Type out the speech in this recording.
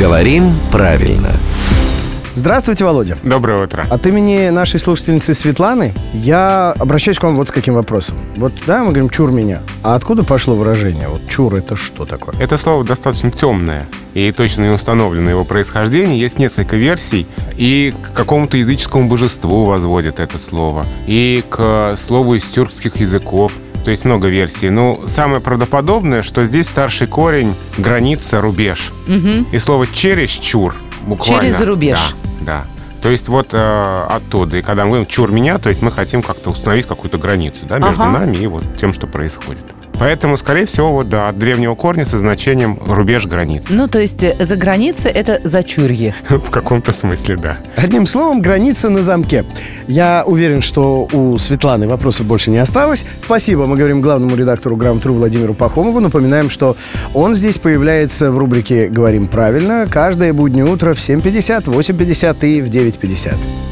Говорим правильно. Здравствуйте, Володя. Доброе утро. От имени нашей слушательницы Светланы я обращаюсь к вам вот с каким вопросом. Вот, да, мы говорим «чур меня». А откуда пошло выражение? Вот «чур» — это что такое? Это слово достаточно темное, и точно не установлено его происхождение. Есть несколько версий, и к какому-то языческому божеству возводят это слово, и к слову из тюркских языков. То есть много версий. Но самое правдоподобное, что здесь старший корень — граница, рубеж. И слово «чересчур» буквально... Через рубеж. Да, да. То есть вот э, оттуда. И когда мы говорим «чур меня», то есть мы хотим как-то установить какую-то границу да, между Ага. нами и вот тем, что происходит. Поэтому, скорее всего, вот, да, от древнего корня со значением рубеж границ. Ну, то есть э, за границей это зачурье. В каком-то смысле, да. Одним словом, граница на замке. Я уверен, что у Светланы вопросов больше не осталось. Спасибо, мы говорим главному редактору «Грамотру» Владимиру Пахомову. Напоминаем, что он здесь появляется в рубрике «Говорим правильно» каждое буднее утро в 7.50, 8.50 и в 9.50.